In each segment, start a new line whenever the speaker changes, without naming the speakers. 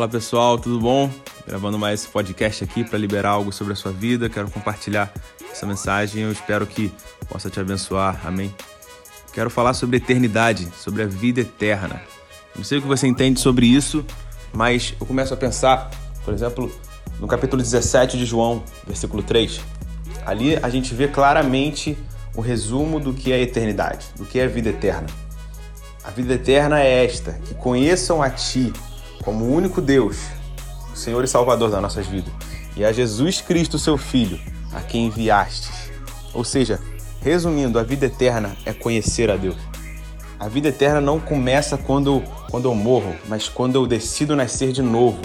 Fala pessoal, tudo bom? Gravando mais esse podcast aqui para liberar algo sobre a sua vida. Quero compartilhar essa mensagem. Eu espero que possa te abençoar. Amém. Quero falar sobre eternidade, sobre a vida eterna. Não sei o que você entende sobre isso, mas eu começo a pensar, por exemplo, no capítulo 17 de João, versículo 3. Ali a gente vê claramente o resumo do que é eternidade, do que é vida eterna. A vida eterna é esta: que conheçam a Ti como o único Deus, o Senhor e Salvador das nossas vidas, e a Jesus Cristo, seu Filho, a quem enviastes. Ou seja, resumindo, a vida eterna é conhecer a Deus. A vida eterna não começa quando, quando eu morro, mas quando eu decido nascer de novo.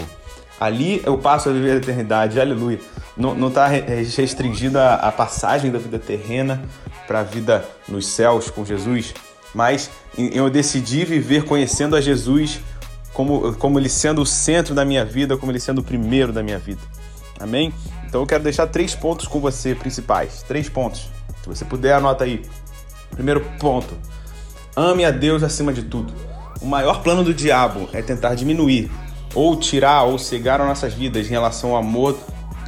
Ali eu passo a viver a eternidade, aleluia. Não está restringida a passagem da vida terrena para a vida nos céus com Jesus, mas eu decidi viver conhecendo a Jesus como, como ele sendo o centro da minha vida, como ele sendo o primeiro da minha vida. Amém? Então eu quero deixar três pontos com você principais. Três pontos. Se você puder, anota aí. Primeiro ponto: ame a Deus acima de tudo. O maior plano do diabo é tentar diminuir ou tirar ou cegar as nossas vidas em relação ao amor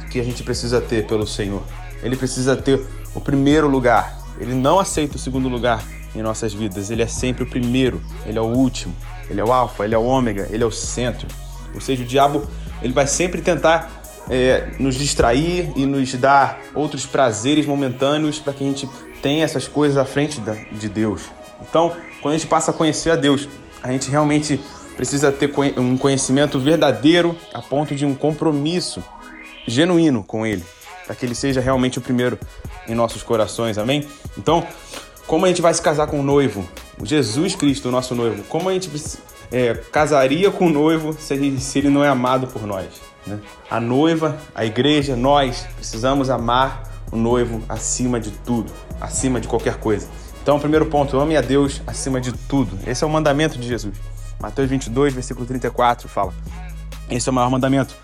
que a gente precisa ter pelo Senhor. Ele precisa ter o primeiro lugar. Ele não aceita o segundo lugar em nossas vidas. Ele é sempre o primeiro, ele é o último, ele é o alfa, ele é o ômega, ele é o centro. Ou seja, o diabo ele vai sempre tentar é, nos distrair e nos dar outros prazeres momentâneos para que a gente tenha essas coisas à frente de Deus. Então, quando a gente passa a conhecer a Deus, a gente realmente precisa ter um conhecimento verdadeiro a ponto de um compromisso genuíno com Ele, para que Ele seja realmente o primeiro em nossos corações, amém? Então, como a gente vai se casar com o noivo? Jesus Cristo, o nosso noivo. Como a gente é, casaria com o noivo se ele, se ele não é amado por nós? Né? A noiva, a igreja, nós precisamos amar o noivo acima de tudo, acima de qualquer coisa. Então, primeiro ponto, ame a Deus acima de tudo. Esse é o mandamento de Jesus. Mateus 22, versículo 34 fala: Esse é o maior mandamento.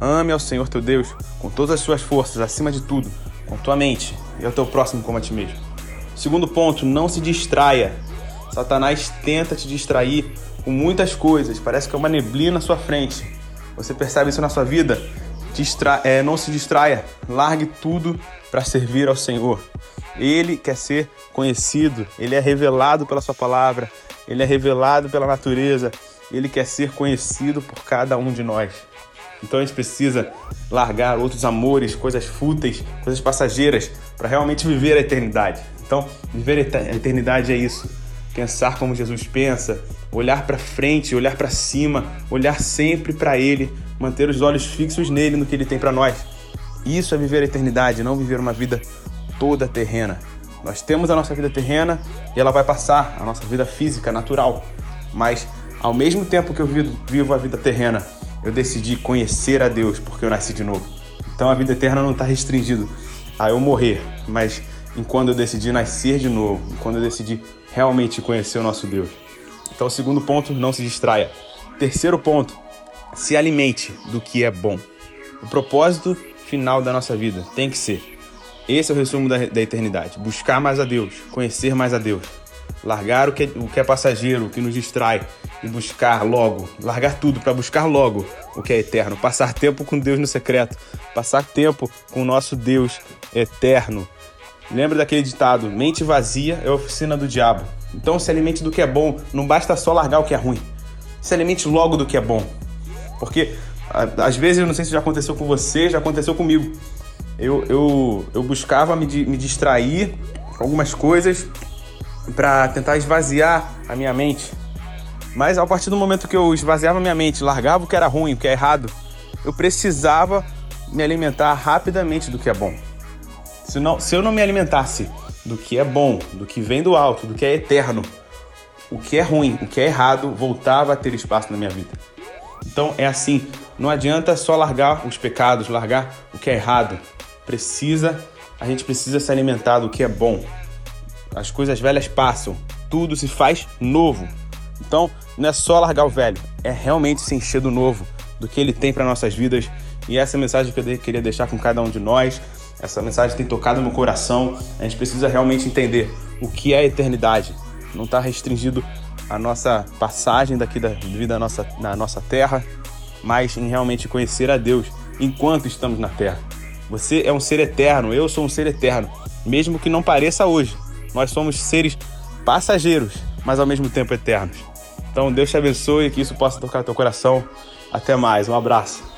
Ame ao Senhor teu Deus com todas as suas forças, acima de tudo, com tua mente e ao teu próximo como a ti mesmo. Segundo ponto, não se distraia. Satanás tenta te distrair com muitas coisas, parece que é uma neblina na sua frente. Você percebe isso na sua vida? Distra é, não se distraia, largue tudo para servir ao Senhor. Ele quer ser conhecido, ele é revelado pela sua palavra, ele é revelado pela natureza, ele quer ser conhecido por cada um de nós. Então a gente precisa largar outros amores, coisas fúteis, coisas passageiras, para realmente viver a eternidade. Então, viver a eternidade é isso. Pensar como Jesus pensa, olhar para frente, olhar para cima, olhar sempre para Ele, manter os olhos fixos nele, no que Ele tem para nós. Isso é viver a eternidade, não viver uma vida toda terrena. Nós temos a nossa vida terrena e ela vai passar, a nossa vida física, natural. Mas, ao mesmo tempo que eu vivo a vida terrena, eu decidi conhecer a Deus porque eu nasci de novo. Então a vida eterna não está restringido a eu morrer, mas em quando eu decidi nascer de novo, em quando eu decidi realmente conhecer o nosso Deus. Então, segundo ponto, não se distraia. Terceiro ponto, se alimente do que é bom. O propósito final da nossa vida tem que ser. Esse é o resumo da, da eternidade. Buscar mais a Deus, conhecer mais a Deus. Largar o que, o que é passageiro, o que nos distrai e buscar logo, largar tudo para buscar logo o que é eterno, passar tempo com Deus no secreto, passar tempo com o nosso Deus eterno, Lembra daquele ditado: mente vazia é oficina do diabo. Então se alimente do que é bom, não basta só largar o que é ruim. Se alimente logo do que é bom. Porque às vezes, eu não sei se já aconteceu com você, já aconteceu comigo. Eu, eu, eu buscava me, me distrair com algumas coisas para tentar esvaziar a minha mente. Mas a partir do momento que eu esvaziava minha mente, largava o que era ruim, o que é errado, eu precisava me alimentar rapidamente do que é bom. Se, não, se eu não me alimentasse do que é bom, do que vem do alto, do que é eterno, o que é ruim, o que é errado, voltava a ter espaço na minha vida. Então é assim, não adianta só largar os pecados, largar o que é errado. Precisa, a gente precisa se alimentar do que é bom. As coisas velhas passam, tudo se faz novo. Então, não é só largar o velho, é realmente se encher do novo, do que ele tem para nossas vidas. E essa é a mensagem que eu queria deixar com cada um de nós. Essa mensagem tem tocado meu coração. A gente precisa realmente entender o que é a eternidade. Não está restringido a nossa passagem daqui da vida na nossa, na nossa terra, mais em realmente conhecer a Deus enquanto estamos na terra. Você é um ser eterno, eu sou um ser eterno, mesmo que não pareça hoje. Nós somos seres passageiros, mas ao mesmo tempo eternos. Então Deus te abençoe e que isso possa tocar teu coração. Até mais, um abraço.